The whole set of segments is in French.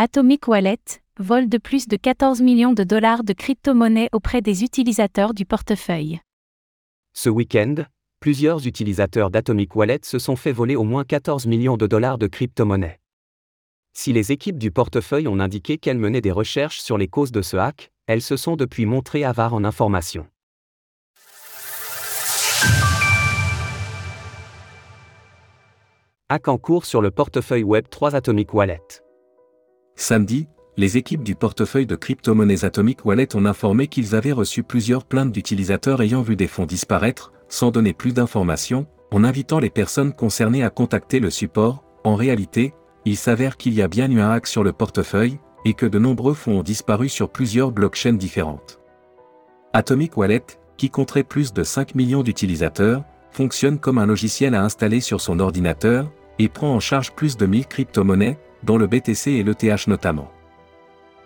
Atomic Wallet, vole de plus de 14 millions de dollars de crypto-monnaies auprès des utilisateurs du portefeuille. Ce week-end, plusieurs utilisateurs d'Atomic Wallet se sont fait voler au moins 14 millions de dollars de crypto-monnaies. Si les équipes du portefeuille ont indiqué qu'elles menaient des recherches sur les causes de ce hack, elles se sont depuis montrées avares en informations. Hack en cours sur le portefeuille Web3 Atomic Wallet. Samedi, les équipes du portefeuille de crypto-monnaies Atomic Wallet ont informé qu'ils avaient reçu plusieurs plaintes d'utilisateurs ayant vu des fonds disparaître, sans donner plus d'informations, en invitant les personnes concernées à contacter le support. En réalité, il s'avère qu'il y a bien eu un hack sur le portefeuille, et que de nombreux fonds ont disparu sur plusieurs blockchains différentes. Atomic Wallet, qui compterait plus de 5 millions d'utilisateurs, fonctionne comme un logiciel à installer sur son ordinateur, et prend en charge plus de 1000 crypto-monnaies, dont le BTC et l'ETH notamment.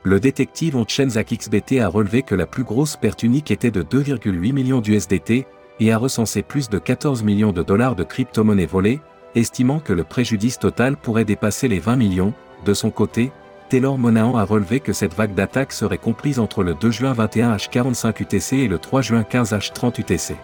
Le détective on-chain XBT a relevé que la plus grosse perte unique était de 2,8 millions d'USDT, et a recensé plus de 14 millions de dollars de crypto-monnaies volées, estimant que le préjudice total pourrait dépasser les 20 millions. De son côté, Taylor Monahan a relevé que cette vague d'attaque serait comprise entre le 2 juin 21 H45 UTC et le 3 juin 15 H30 UTC.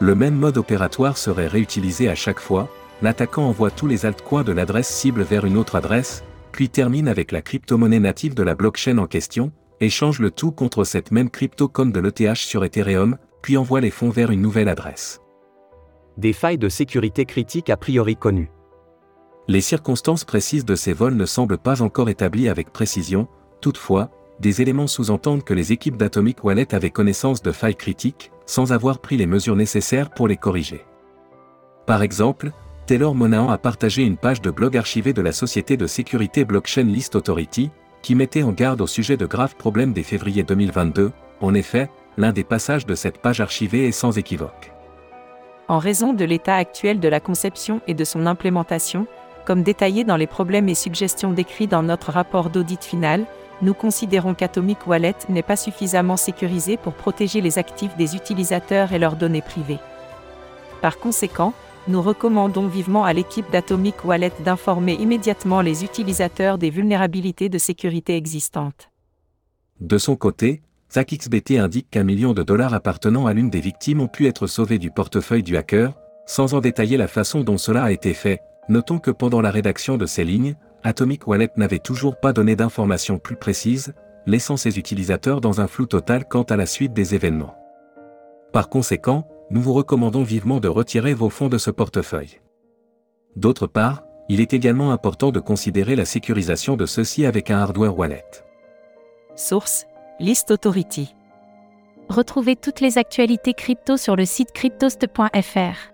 Le même mode opératoire serait réutilisé à chaque fois, l'attaquant envoie tous les altcoins de l'adresse cible vers une autre adresse, puis termine avec la crypto-monnaie native de la blockchain en question, échange le tout contre cette même crypto comme de l'ETH sur Ethereum, puis envoie les fonds vers une nouvelle adresse. Des failles de sécurité critiques a priori connues. Les circonstances précises de ces vols ne semblent pas encore établies avec précision, toutefois, des éléments sous-entendent que les équipes d'Atomic Wallet avaient connaissance de failles critiques, sans avoir pris les mesures nécessaires pour les corriger. Par exemple, Taylor Monahan a partagé une page de blog archivée de la société de sécurité Blockchain List Authority, qui mettait en garde au sujet de graves problèmes dès février 2022. En effet, l'un des passages de cette page archivée est sans équivoque. En raison de l'état actuel de la conception et de son implémentation, comme détaillé dans les problèmes et suggestions décrits dans notre rapport d'audit final, nous considérons qu'Atomic Wallet n'est pas suffisamment sécurisé pour protéger les actifs des utilisateurs et leurs données privées. Par conséquent, nous recommandons vivement à l'équipe d'Atomic Wallet d'informer immédiatement les utilisateurs des vulnérabilités de sécurité existantes. De son côté, ZachXBT indique qu'un million de dollars appartenant à l'une des victimes ont pu être sauvés du portefeuille du hacker, sans en détailler la façon dont cela a été fait. Notons que pendant la rédaction de ces lignes, Atomic Wallet n'avait toujours pas donné d'informations plus précises, laissant ses utilisateurs dans un flou total quant à la suite des événements. Par conséquent, nous vous recommandons vivement de retirer vos fonds de ce portefeuille. D'autre part, il est également important de considérer la sécurisation de ceux-ci avec un hardware wallet. Source List Authority. Retrouvez toutes les actualités crypto sur le site cryptost.fr.